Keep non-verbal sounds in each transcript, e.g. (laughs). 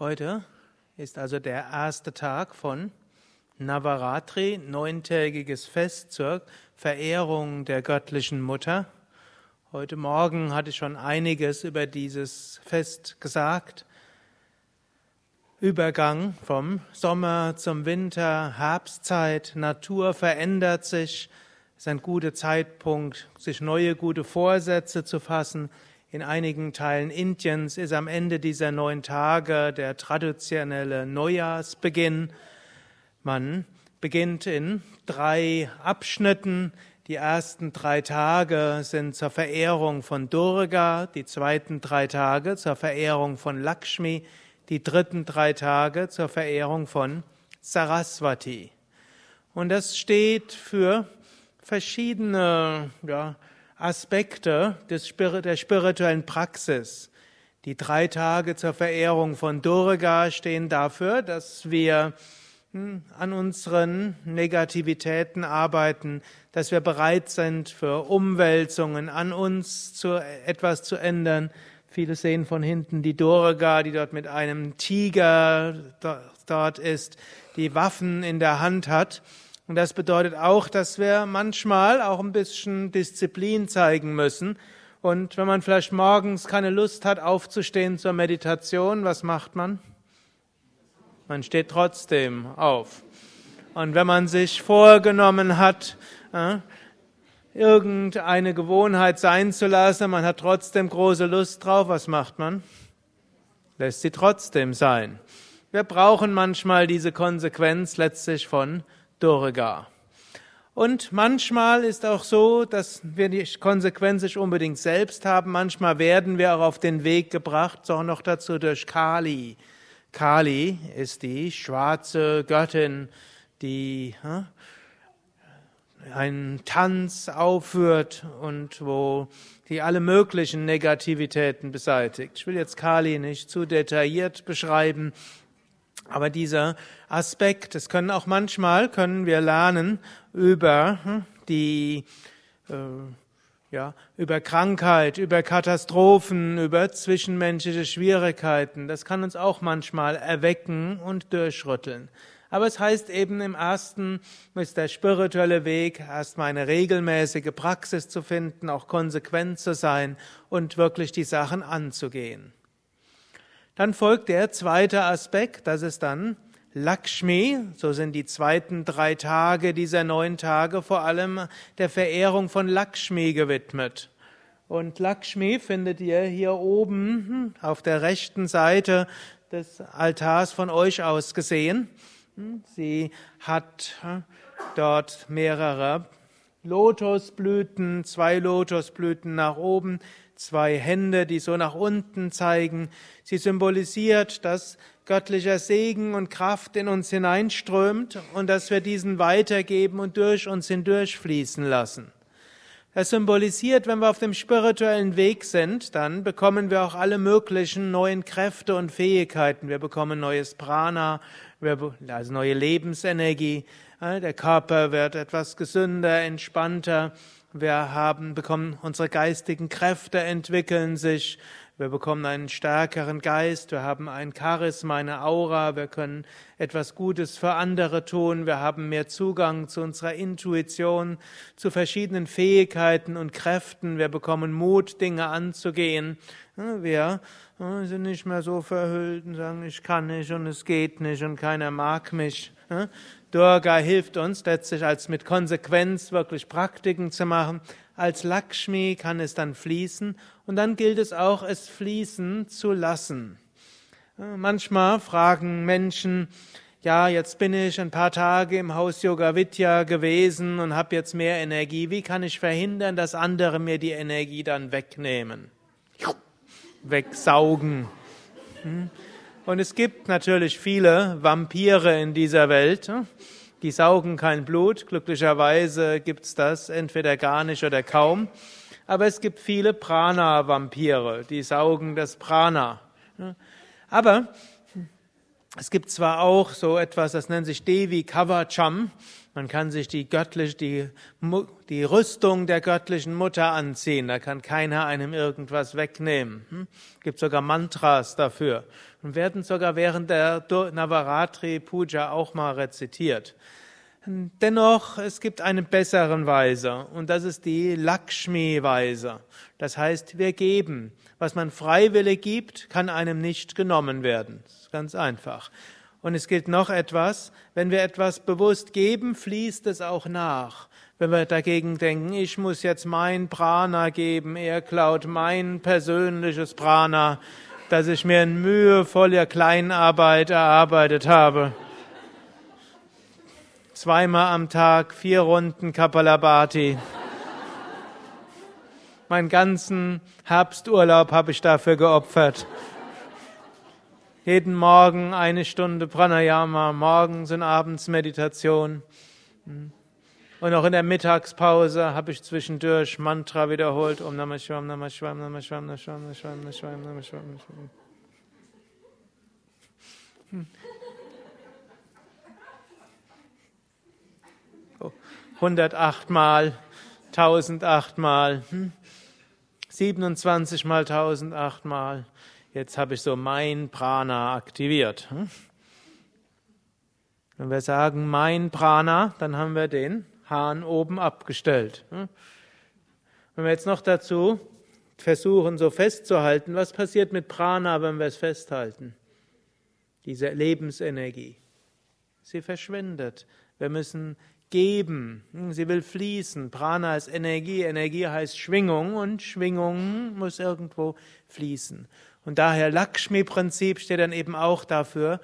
Heute ist also der erste Tag von Navaratri, neuntägiges Fest zur Verehrung der göttlichen Mutter. Heute Morgen hatte ich schon einiges über dieses Fest gesagt. Übergang vom Sommer zum Winter, Herbstzeit, Natur verändert sich. Es ist ein guter Zeitpunkt, sich neue gute Vorsätze zu fassen. In einigen Teilen Indiens ist am Ende dieser neun Tage der traditionelle Neujahrsbeginn. Man beginnt in drei Abschnitten. Die ersten drei Tage sind zur Verehrung von Durga, die zweiten drei Tage zur Verehrung von Lakshmi, die dritten drei Tage zur Verehrung von Saraswati. Und das steht für verschiedene ja, Aspekte des, der spirituellen Praxis. Die drei Tage zur Verehrung von Durga stehen dafür, dass wir hm, an unseren Negativitäten arbeiten, dass wir bereit sind für Umwälzungen, an uns zu, etwas zu ändern. Viele sehen von hinten die Durga, die dort mit einem Tiger dort ist, die Waffen in der Hand hat. Und das bedeutet auch, dass wir manchmal auch ein bisschen Disziplin zeigen müssen. Und wenn man vielleicht morgens keine Lust hat, aufzustehen zur Meditation, was macht man? Man steht trotzdem auf. Und wenn man sich vorgenommen hat, äh, irgendeine Gewohnheit sein zu lassen, man hat trotzdem große Lust drauf, was macht man? Lässt sie trotzdem sein. Wir brauchen manchmal diese Konsequenz letztlich von Durga. Und manchmal ist auch so, dass wir die Konsequenz nicht unbedingt selbst haben. Manchmal werden wir auch auf den Weg gebracht, sondern noch dazu durch Kali. Kali ist die schwarze Göttin, die hm, einen Tanz aufführt und wo die alle möglichen Negativitäten beseitigt. Ich will jetzt Kali nicht zu detailliert beschreiben, aber dieser Aspekt, es können auch manchmal, können wir lernen über hm, die, äh, ja, über Krankheit, über Katastrophen, über zwischenmenschliche Schwierigkeiten. Das kann uns auch manchmal erwecken und durchrütteln. Aber es heißt eben im ersten ist der spirituelle Weg, erstmal eine regelmäßige Praxis zu finden, auch konsequent zu sein und wirklich die Sachen anzugehen. Dann folgt der zweite Aspekt, das ist dann Lakshmi, so sind die zweiten drei Tage dieser neun Tage vor allem der Verehrung von Lakshmi gewidmet. Und Lakshmi findet ihr hier oben auf der rechten Seite des Altars von euch aus gesehen. Sie hat dort mehrere Lotusblüten, zwei Lotusblüten nach oben, zwei Hände, die so nach unten zeigen. Sie symbolisiert, dass göttlicher Segen und Kraft in uns hineinströmt und dass wir diesen weitergeben und durch uns hindurchfließen lassen. Das symbolisiert, wenn wir auf dem spirituellen Weg sind, dann bekommen wir auch alle möglichen neuen Kräfte und Fähigkeiten. Wir bekommen neues Prana, also neue Lebensenergie. Der Körper wird etwas gesünder, entspannter. Wir haben, bekommen unsere geistigen Kräfte entwickeln sich. Wir bekommen einen stärkeren Geist. Wir haben ein Charisma, eine Aura. Wir können etwas Gutes für andere tun. Wir haben mehr Zugang zu unserer Intuition, zu verschiedenen Fähigkeiten und Kräften. Wir bekommen Mut, Dinge anzugehen. Wir sind nicht mehr so verhüllt und sagen, ich kann nicht und es geht nicht und keiner mag mich. Durga hilft uns letztlich als mit Konsequenz wirklich Praktiken zu machen. Als Lakshmi kann es dann fließen und dann gilt es auch, es fließen zu lassen. Manchmal fragen Menschen, ja, jetzt bin ich ein paar Tage im Haus Yoga Vidya gewesen und habe jetzt mehr Energie. Wie kann ich verhindern, dass andere mir die Energie dann wegnehmen? Wegsaugen. Hm? Und es gibt natürlich viele Vampire in dieser Welt. Hm? Die saugen kein Blut. Glücklicherweise gibt's das entweder gar nicht oder kaum. Aber es gibt viele Prana-Vampire, die saugen das Prana. Hm? Aber Es gibt zwar auch so etwas, das nennt sich Devi Kavacham. Man kann sich die göttliche, die, die Rüstung der göttlichen Mutter anziehen. Da kann keiner einem irgendwas wegnehmen. Hm? Gibt sogar Mantras dafür und werden sogar während der Navaratri Puja auch mal rezitiert. Dennoch, es gibt einen besseren Weise und das ist die Lakshmi-Weise. Das heißt, wir geben. Was man freiwillig gibt, kann einem nicht genommen werden. Ganz einfach. Und es gilt noch etwas, wenn wir etwas bewusst geben, fließt es auch nach. Wenn wir dagegen denken, ich muss jetzt mein Prana geben, er klaut mein persönliches Prana, das ich mir in mühevoller Kleinarbeit erarbeitet habe zweimal am Tag, vier Runden Kapalabhati. Meinen ganzen Herbsturlaub habe ich dafür geopfert. Jeden Morgen eine Stunde Pranayama, morgens und abends Meditation. Und auch in der Mittagspause habe ich zwischendurch Mantra wiederholt. Om Namah Shivaya, Namah Shivaya, Namah Shivaya, Namah Shivaya, Namah Shivaya, Namah Shivaya, Namah Shivaya. 108 Mal, 1008 Mal, 27 hm? mal 1008 Mal. Jetzt habe ich so mein Prana aktiviert. Hm? Wenn wir sagen mein Prana, dann haben wir den Hahn oben abgestellt. Hm? Wenn wir jetzt noch dazu versuchen, so festzuhalten, was passiert mit Prana, wenn wir es festhalten? Diese Lebensenergie. Sie verschwindet. Wir müssen geben. Sie will fließen. Prana ist Energie, Energie heißt Schwingung und Schwingung muss irgendwo fließen. Und daher Lakshmi-Prinzip steht dann eben auch dafür,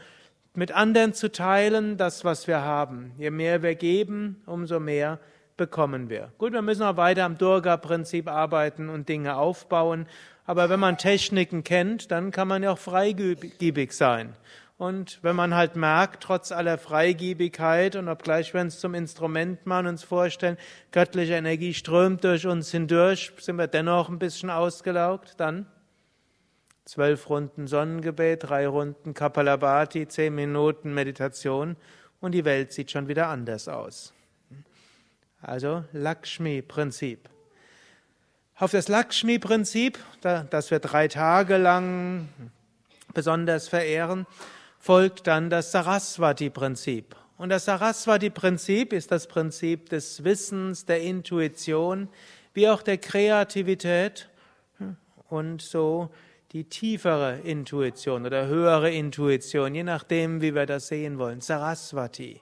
mit anderen zu teilen, das, was wir haben. Je mehr wir geben, umso mehr bekommen wir. Gut, wir müssen auch weiter am Durga-Prinzip arbeiten und Dinge aufbauen. Aber wenn man Techniken kennt, dann kann man ja auch freigebig sein. Und wenn man halt merkt, trotz aller Freigiebigkeit und obgleich wir uns zum Instrument machen, uns vorstellen, göttliche Energie strömt durch uns hindurch, sind wir dennoch ein bisschen ausgelaugt, dann zwölf Runden Sonnengebet, drei Runden Kapalabhati, zehn Minuten Meditation und die Welt sieht schon wieder anders aus. Also Lakshmi-Prinzip. Auf das Lakshmi-Prinzip, das wir drei Tage lang besonders verehren, folgt dann das Saraswati-Prinzip. Und das Saraswati-Prinzip ist das Prinzip des Wissens, der Intuition, wie auch der Kreativität und so die tiefere Intuition oder höhere Intuition, je nachdem, wie wir das sehen wollen. Saraswati.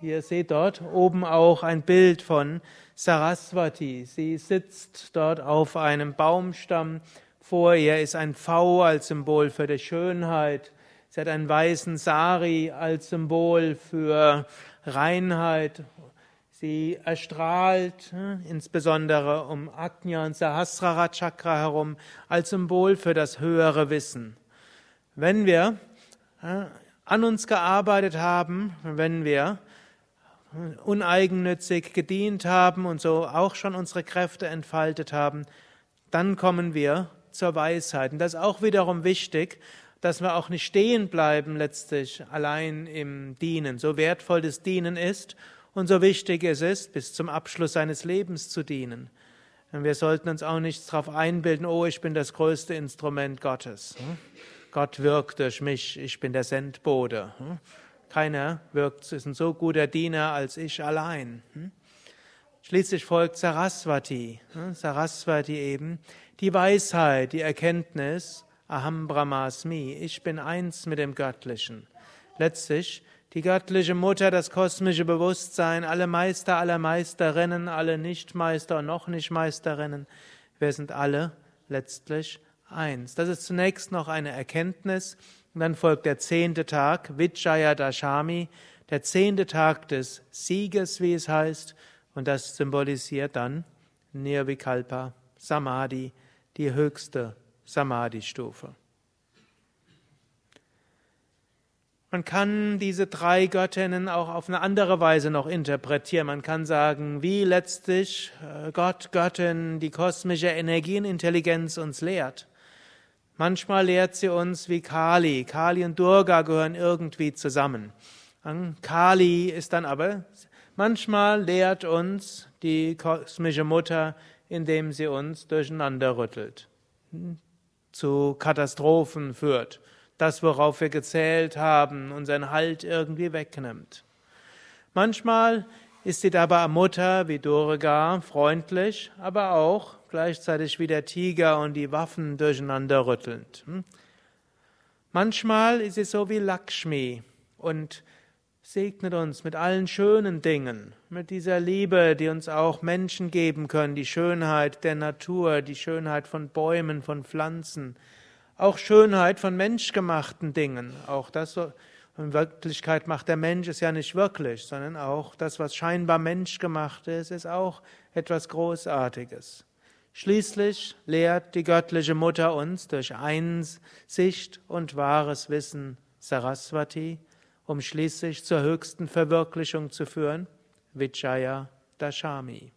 Ihr seht dort oben auch ein Bild von Saraswati. Sie sitzt dort auf einem Baumstamm. Vor ihr ist ein V als Symbol für die Schönheit. Sie hat einen weißen Sari als Symbol für Reinheit. Sie erstrahlt hm, insbesondere um Ajna und Sahasrara Chakra herum als Symbol für das höhere Wissen. Wenn wir hm, an uns gearbeitet haben, wenn wir hm, uneigennützig gedient haben und so auch schon unsere Kräfte entfaltet haben, dann kommen wir zur Weisheit. Und das ist auch wiederum wichtig, dass wir auch nicht stehen bleiben letztlich allein im Dienen, so wertvoll das Dienen ist und so wichtig es ist, bis zum Abschluss seines Lebens zu dienen. Und wir sollten uns auch nicht darauf einbilden, oh, ich bin das größte Instrument Gottes. Hm? Gott wirkt durch mich, ich bin der Sendbote. Hm? Keiner wirkt, ist ein so guter Diener als ich allein. Hm? Schließlich folgt Saraswati, Saraswati eben, die Weisheit, die Erkenntnis, Aham Brahmasmi, ich bin eins mit dem Göttlichen. Letztlich die göttliche Mutter, das kosmische Bewusstsein, alle Meister, alle Meisterinnen, alle Nichtmeister und noch Nichtmeisterinnen, wir sind alle letztlich eins. Das ist zunächst noch eine Erkenntnis. Und dann folgt der zehnte Tag, Vijaya Dashami, der zehnte Tag des Sieges, wie es heißt. Und das symbolisiert dann Nirvikalpa, Samadhi, die höchste Samadhi-Stufe. Man kann diese drei Göttinnen auch auf eine andere Weise noch interpretieren. Man kann sagen, wie letztlich äh, Gott, Göttin, die kosmische Energienintelligenz uns lehrt. Manchmal lehrt sie uns wie Kali. Kali und Durga gehören irgendwie zusammen. Kali ist dann aber, manchmal lehrt uns die kosmische Mutter, indem sie uns durcheinander rüttelt, zu Katastrophen führt, das, worauf wir gezählt haben, unseren Halt irgendwie wegnimmt. Manchmal ist sie dabei Mutter wie Durga freundlich, aber auch gleichzeitig wie der Tiger und die Waffen durcheinander rüttelnd. Hm? Manchmal ist sie so wie Lakshmi und segnet uns mit allen schönen Dingen, mit dieser Liebe, die uns auch Menschen geben können, die Schönheit der Natur, die Schönheit von Bäumen, von Pflanzen, auch Schönheit von menschgemachten Dingen. Auch das in Wirklichkeit macht der Mensch es ja nicht wirklich, sondern auch das, was scheinbar menschgemacht ist, ist auch etwas Großartiges. Schließlich lehrt die göttliche Mutter uns durch Einsicht und wahres Wissen Saraswati, um schließlich zur höchsten Verwirklichung zu führen, Vijaya Dashami.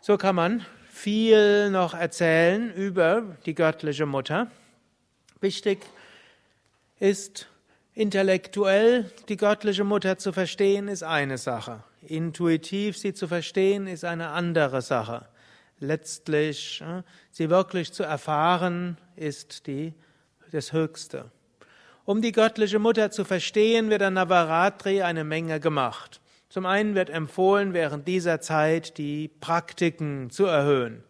So kann man viel noch erzählen über die göttliche Mutter. Wichtig ist, intellektuell die göttliche Mutter zu verstehen, ist eine Sache. Intuitiv sie zu verstehen, ist eine andere Sache. Letztlich äh, sie wirklich zu erfahren, ist die, das Höchste. Um die göttliche Mutter zu verstehen, wird an Navaratri eine Menge gemacht. Zum einen wird empfohlen, während dieser Zeit die Praktiken zu erhöhen.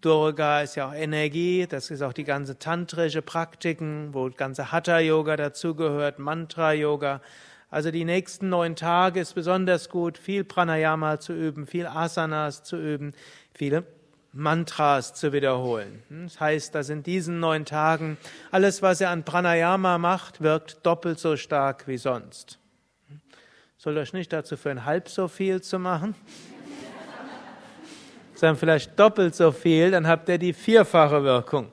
Durga ist ja auch Energie, das ist auch die ganze tantrische Praktiken, wo ganze Hatha-Yoga dazugehört, Mantra-Yoga. Also die nächsten neun Tage ist besonders gut, viel Pranayama zu üben, viel Asanas zu üben, viele Mantras zu wiederholen. Das heißt, dass in diesen neun Tagen alles, was er an Pranayama macht, wirkt doppelt so stark wie sonst. Soll euch nicht dazu führen, halb so viel zu machen (laughs) sondern vielleicht doppelt so viel, dann habt ihr die vierfache Wirkung.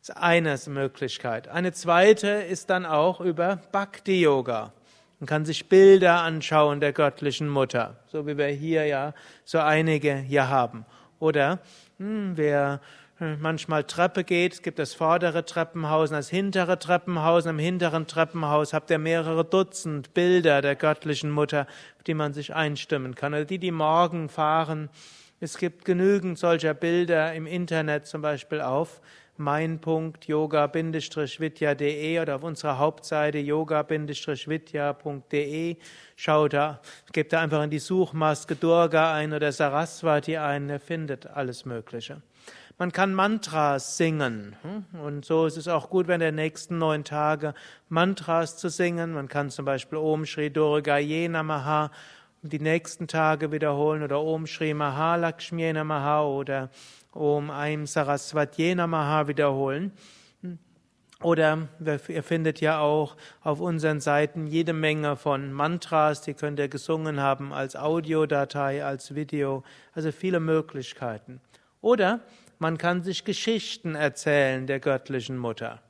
Das ist eine Möglichkeit. Eine zweite ist dann auch über Bhakti Yoga. Man kann sich Bilder anschauen der göttlichen Mutter, so wie wir hier ja so einige hier haben. Oder hm, wer manchmal Treppe geht, gibt das vordere Treppenhaus das hintere Treppenhaus. Im hinteren Treppenhaus habt ihr mehrere Dutzend Bilder der göttlichen Mutter, auf die man sich einstimmen kann. Oder die, die morgen fahren. Es gibt genügend solcher Bilder im Internet, zum Beispiel auf mein.yoga-vidya.de oder auf unserer Hauptseite yoga-vidya.de. Schaut da, gebt da einfach in die Suchmaske Durga ein oder Saraswati ein, ihr findet alles Mögliche. Man kann Mantras singen. Hm? Und so ist es auch gut, wenn der nächsten neun Tage Mantras zu singen. Man kann zum Beispiel Om Shri Durgaye Namaha die nächsten Tage wiederholen oder Om Shri Mahalakshmi Namaha oder Om Aim Saraswati Namaha wiederholen. Hm? Oder ihr findet ja auch auf unseren Seiten jede Menge von Mantras, die könnt ihr gesungen haben als Audiodatei, als Video, also viele Möglichkeiten. Oder man kann sich Geschichten erzählen der göttlichen Mutter.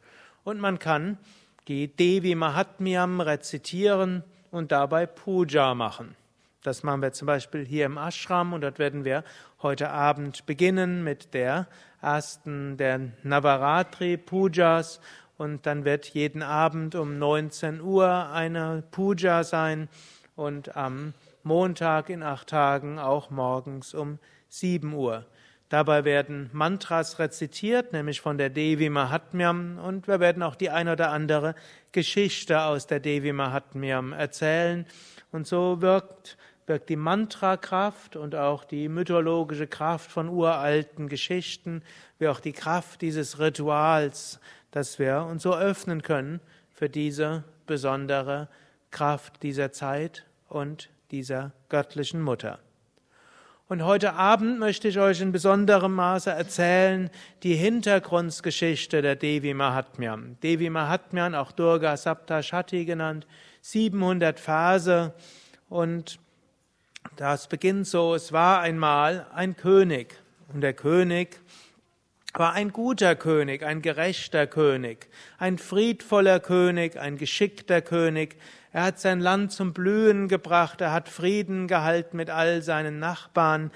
Und man kann die Devi Mahatmyam rezitieren und dabei Puja machen. Das machen wir zum Beispiel hier im Ashram und dort werden wir heute Abend beginnen mit der ersten der Navaratri Pujas und dann wird jeden Abend um 19 Uhr eine Puja sein und am Montag in acht Tagen auch morgens um 7 Uhr. Dabei werden Mantras rezitiert, nämlich von der Devi Mahatmyam, und wir werden auch die ein oder andere Geschichte aus der Devi Mahatmyam erzählen. Und so wirkt, wirkt die Mantrakraft und auch die mythologische Kraft von uralten Geschichten, wie auch die Kraft dieses Rituals, dass wir uns so öffnen können für diese besondere Kraft dieser Zeit und dieser göttlichen Mutter. Und heute Abend möchte ich euch in besonderem Maße erzählen die Hintergrundgeschichte der Devi Mahatmyam. Devi Mahatmyan, auch Durga Saptashati genannt, 700 Verse. Und das beginnt so, es war einmal ein König. Und der König war ein guter König, ein gerechter König, ein friedvoller König, ein geschickter König, er hat sein Land zum Blühen gebracht, er hat Frieden gehalten mit all seinen Nachbarn,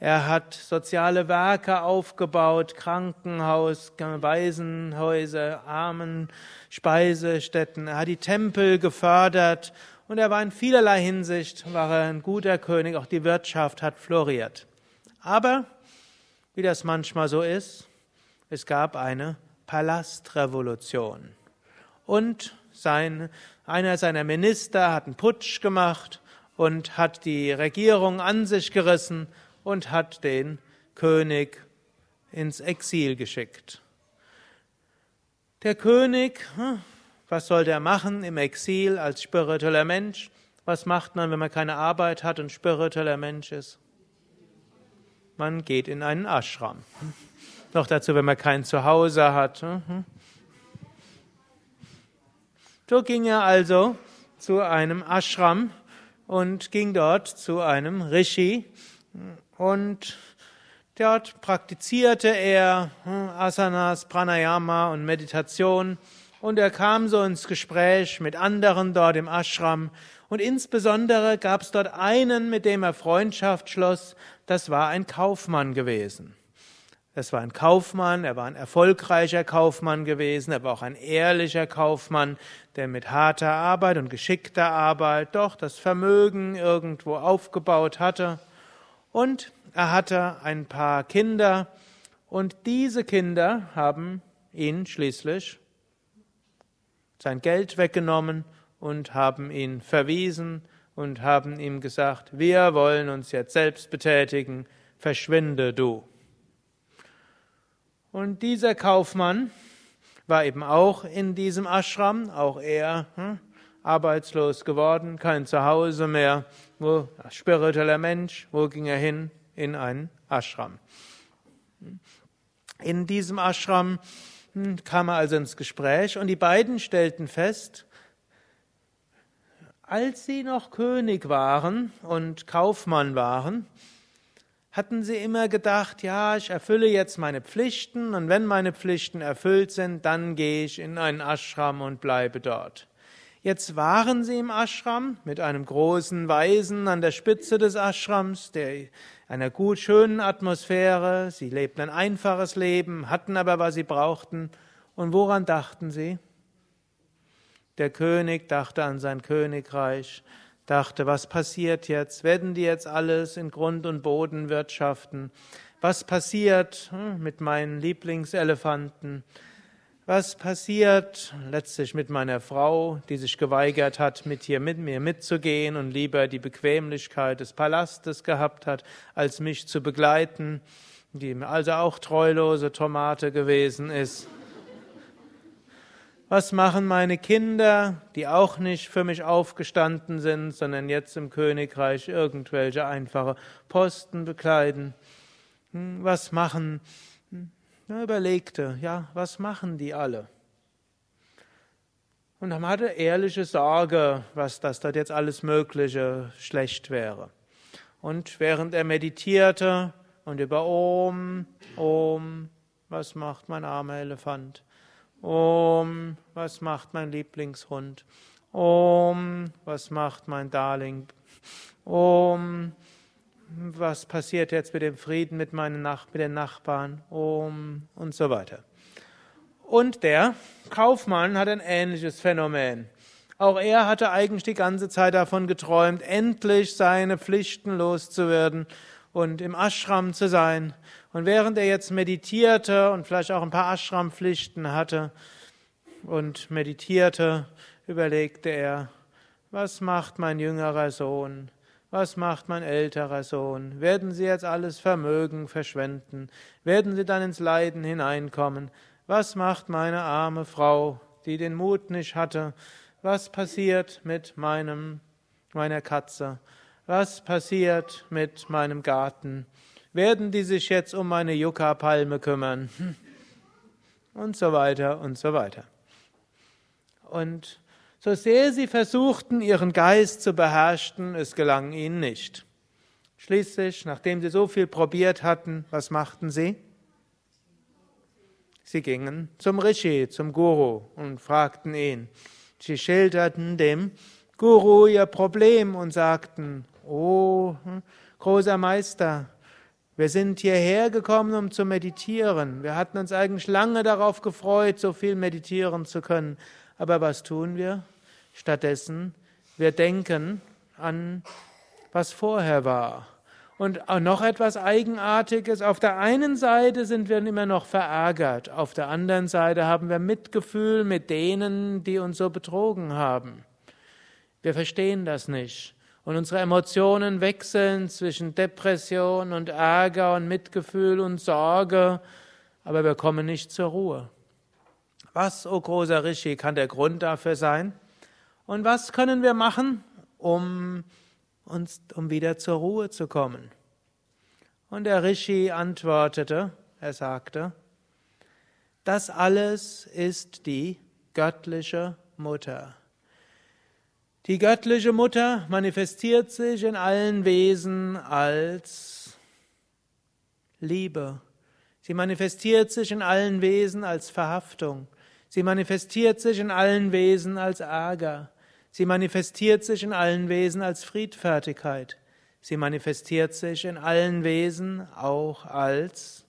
Er hat soziale Werke aufgebaut, Krankenhaus, Waisenhäuser, Armen, Speisestätten. Er hat die Tempel gefördert und er war in vielerlei Hinsicht war er ein guter König. Auch die Wirtschaft hat floriert. Aber wie das manchmal so ist, es gab eine Palastrevolution. Und sein, einer seiner Minister hat einen Putsch gemacht und hat die Regierung an sich gerissen und hat den König ins Exil geschickt. Der König, hm, was soll der machen im Exil als spiritueller Mensch? Was macht man, wenn man keine Arbeit hat und spiritueller Mensch ist? Man geht in einen Ashram. Noch dazu, wenn man kein Zuhause hat. So ging er also zu einem Ashram und ging dort zu einem Rishi. Und dort praktizierte er hm, Asanas, Pranayama und Meditation. Und er kam so ins Gespräch mit anderen dort im Ashram. Und insbesondere gab es dort einen, mit dem er Freundschaft schloss, das war ein Kaufmann gewesen. Das war ein Kaufmann, er war ein erfolgreicher Kaufmann gewesen, er war auch ein ehrlicher Kaufmann, der mit harter Arbeit und geschickter Arbeit doch das Vermögen irgendwo aufgebaut hatte. Und er hatte ein paar Kinder und diese Kinder haben ihn schließlich sein Geld weggenommen und haben ihn verwiesen und haben ihm gesagt, wir wollen uns jetzt selbst betätigen, verschwinde du. Und dieser Kaufmann war eben auch in diesem Ashram, auch er hm, arbeitslos geworden, kein Zuhause mehr, wo spiritueller Mensch, wo ging er hin? In einen Ashram. In diesem Ashram hm, kam er also ins Gespräch und die beiden stellten fest, als sie noch König waren und Kaufmann waren, hatten sie immer gedacht, ja, ich erfülle jetzt meine Pflichten und wenn meine Pflichten erfüllt sind, dann gehe ich in einen Ashram und bleibe dort. Jetzt waren sie im Ashram mit einem großen Weisen an der Spitze des Ashrams, der einer gut schönen Atmosphäre. Sie lebten ein einfaches Leben, hatten aber was sie brauchten. Und woran dachten sie? Der König dachte an sein Königreich dachte, was passiert jetzt? Werden die jetzt alles in Grund und Boden wirtschaften? Was passiert hm, mit meinen Lieblingselefanten? Was passiert letztlich mit meiner Frau, die sich geweigert hat, mit hier mit mir mitzugehen und lieber die Bequemlichkeit des Palastes gehabt hat, als mich zu begleiten, die also auch treulose Tomate gewesen ist? Was machen meine Kinder, die auch nicht für mich aufgestanden sind, sondern jetzt im Königreich irgendwelche einfache Posten bekleiden? Hm, was machen? Er überlegte, ja, was machen die alle? Und dann hatte ehrliche Sorge, was das dort jetzt alles Mögliche schlecht wäre. Und während er meditierte und über Om, Om, was macht mein armer Elefant? Om, was macht mein Lieblingshund? Om, was macht mein Darling? Om, was passiert jetzt mit dem Frieden mit, meinen Nach mit den Nachbarn? Om und so weiter. Und der Kaufmann hat ein ähnliches Phänomen. Auch er hatte eigentlich die ganze Zeit davon geträumt, endlich seine Pflichten loszuwerden und im Ashram zu sein. Und während er jetzt meditierte und vielleicht auch ein paar Ashram-Pflichten hatte und meditierte, überlegte er, was macht mein jüngerer Sohn? Was macht mein älterer Sohn? Werden sie jetzt alles Vermögen verschwenden? Werden sie dann ins Leiden hineinkommen? Was macht meine arme Frau, die den Mut nicht hatte? Was passiert mit meinem, meiner Katze? Was passiert mit meinem Garten? Werden die sich jetzt um meine Yucca-Palme kümmern? (laughs) Und so weiter und so weiter. Und so sehr sie versuchten, ihren Geist zu beherrschen, es gelang ihnen nicht. Schließlich, nachdem sie so viel probiert hatten, was machten sie? Sie gingen zum Rishi, zum Guru und fragten ihn. Sie schilderten dem Guru ihr Problem und sagten, oh, großer Meister, Wir sind hierher gekommen, um zu meditieren. Wir hatten uns eigentlich lange darauf gefreut, so viel meditieren zu können. Aber was tun wir? Stattdessen, wir denken an, was vorher war. Und noch etwas Eigenartiges. Auf der einen Seite sind wir immer noch verärgert. Auf der anderen Seite haben wir Mitgefühl mit denen, die uns so betrogen haben. Wir verstehen das nicht. Und unsere Emotionen wechseln zwischen Depression und Ärger und Mitgefühl und Sorge. Aber wir kommen nicht zur Ruhe. Was, o oh großer Rishi, kann der Grund dafür sein? Und was können wir machen, um uns, um wieder zur Ruhe zu kommen. Und der Rishi antwortete, er sagte, das alles ist die göttliche Mutter. Die göttliche Mutter manifestiert sich in allen Wesen als Liebe. Sie manifestiert sich in allen Wesen als Verhaftung. Sie manifestiert sich in allen Wesen als Ärger. Sie manifestiert sich in allen Wesen als Friedfertigkeit. Sie manifestiert sich in allen Wesen auch als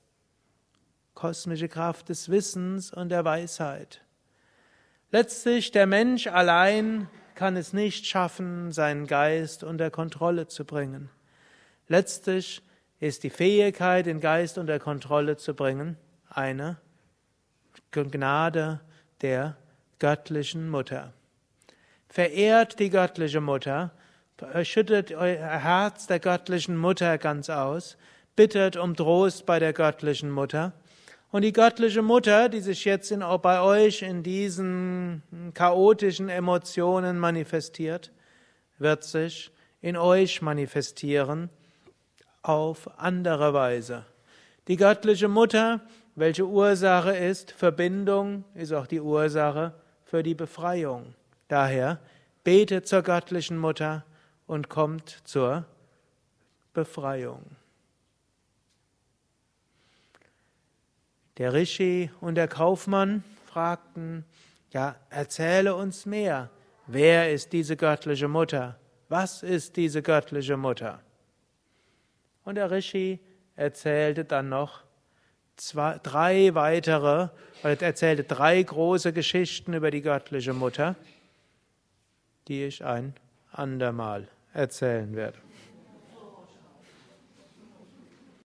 kosmische Kraft des Wissens und der Weisheit. Letztlich, der Mensch allein kann es nicht schaffen, seinen Geist unter Kontrolle zu bringen. Letztlich ist die Fähigkeit, den Geist unter Kontrolle zu bringen, eine Gnade der göttlichen Mutter. Verehrt die göttliche Mutter, schüttet euer Herz der göttlichen Mutter ganz aus, bittet um Trost bei der göttlichen Mutter. Und die göttliche Mutter, die sich jetzt in, bei euch in diesen chaotischen Emotionen manifestiert, wird sich in euch manifestieren auf andere Weise. Die göttliche Mutter, welche Ursache ist, Verbindung, ist auch die Ursache für die Befreiung. Daher betet zur göttlichen Mutter und kommt zur Befreiung. Der Rishi und der Kaufmann fragten, ja, erzähle uns mehr. Wer ist diese göttliche Mutter? Was ist diese göttliche Mutter? Und der Rishi erzählte dann noch zwei, drei weitere, er erzählte drei große Geschichten über die göttliche Mutter die ich ein andermal erzählen werde.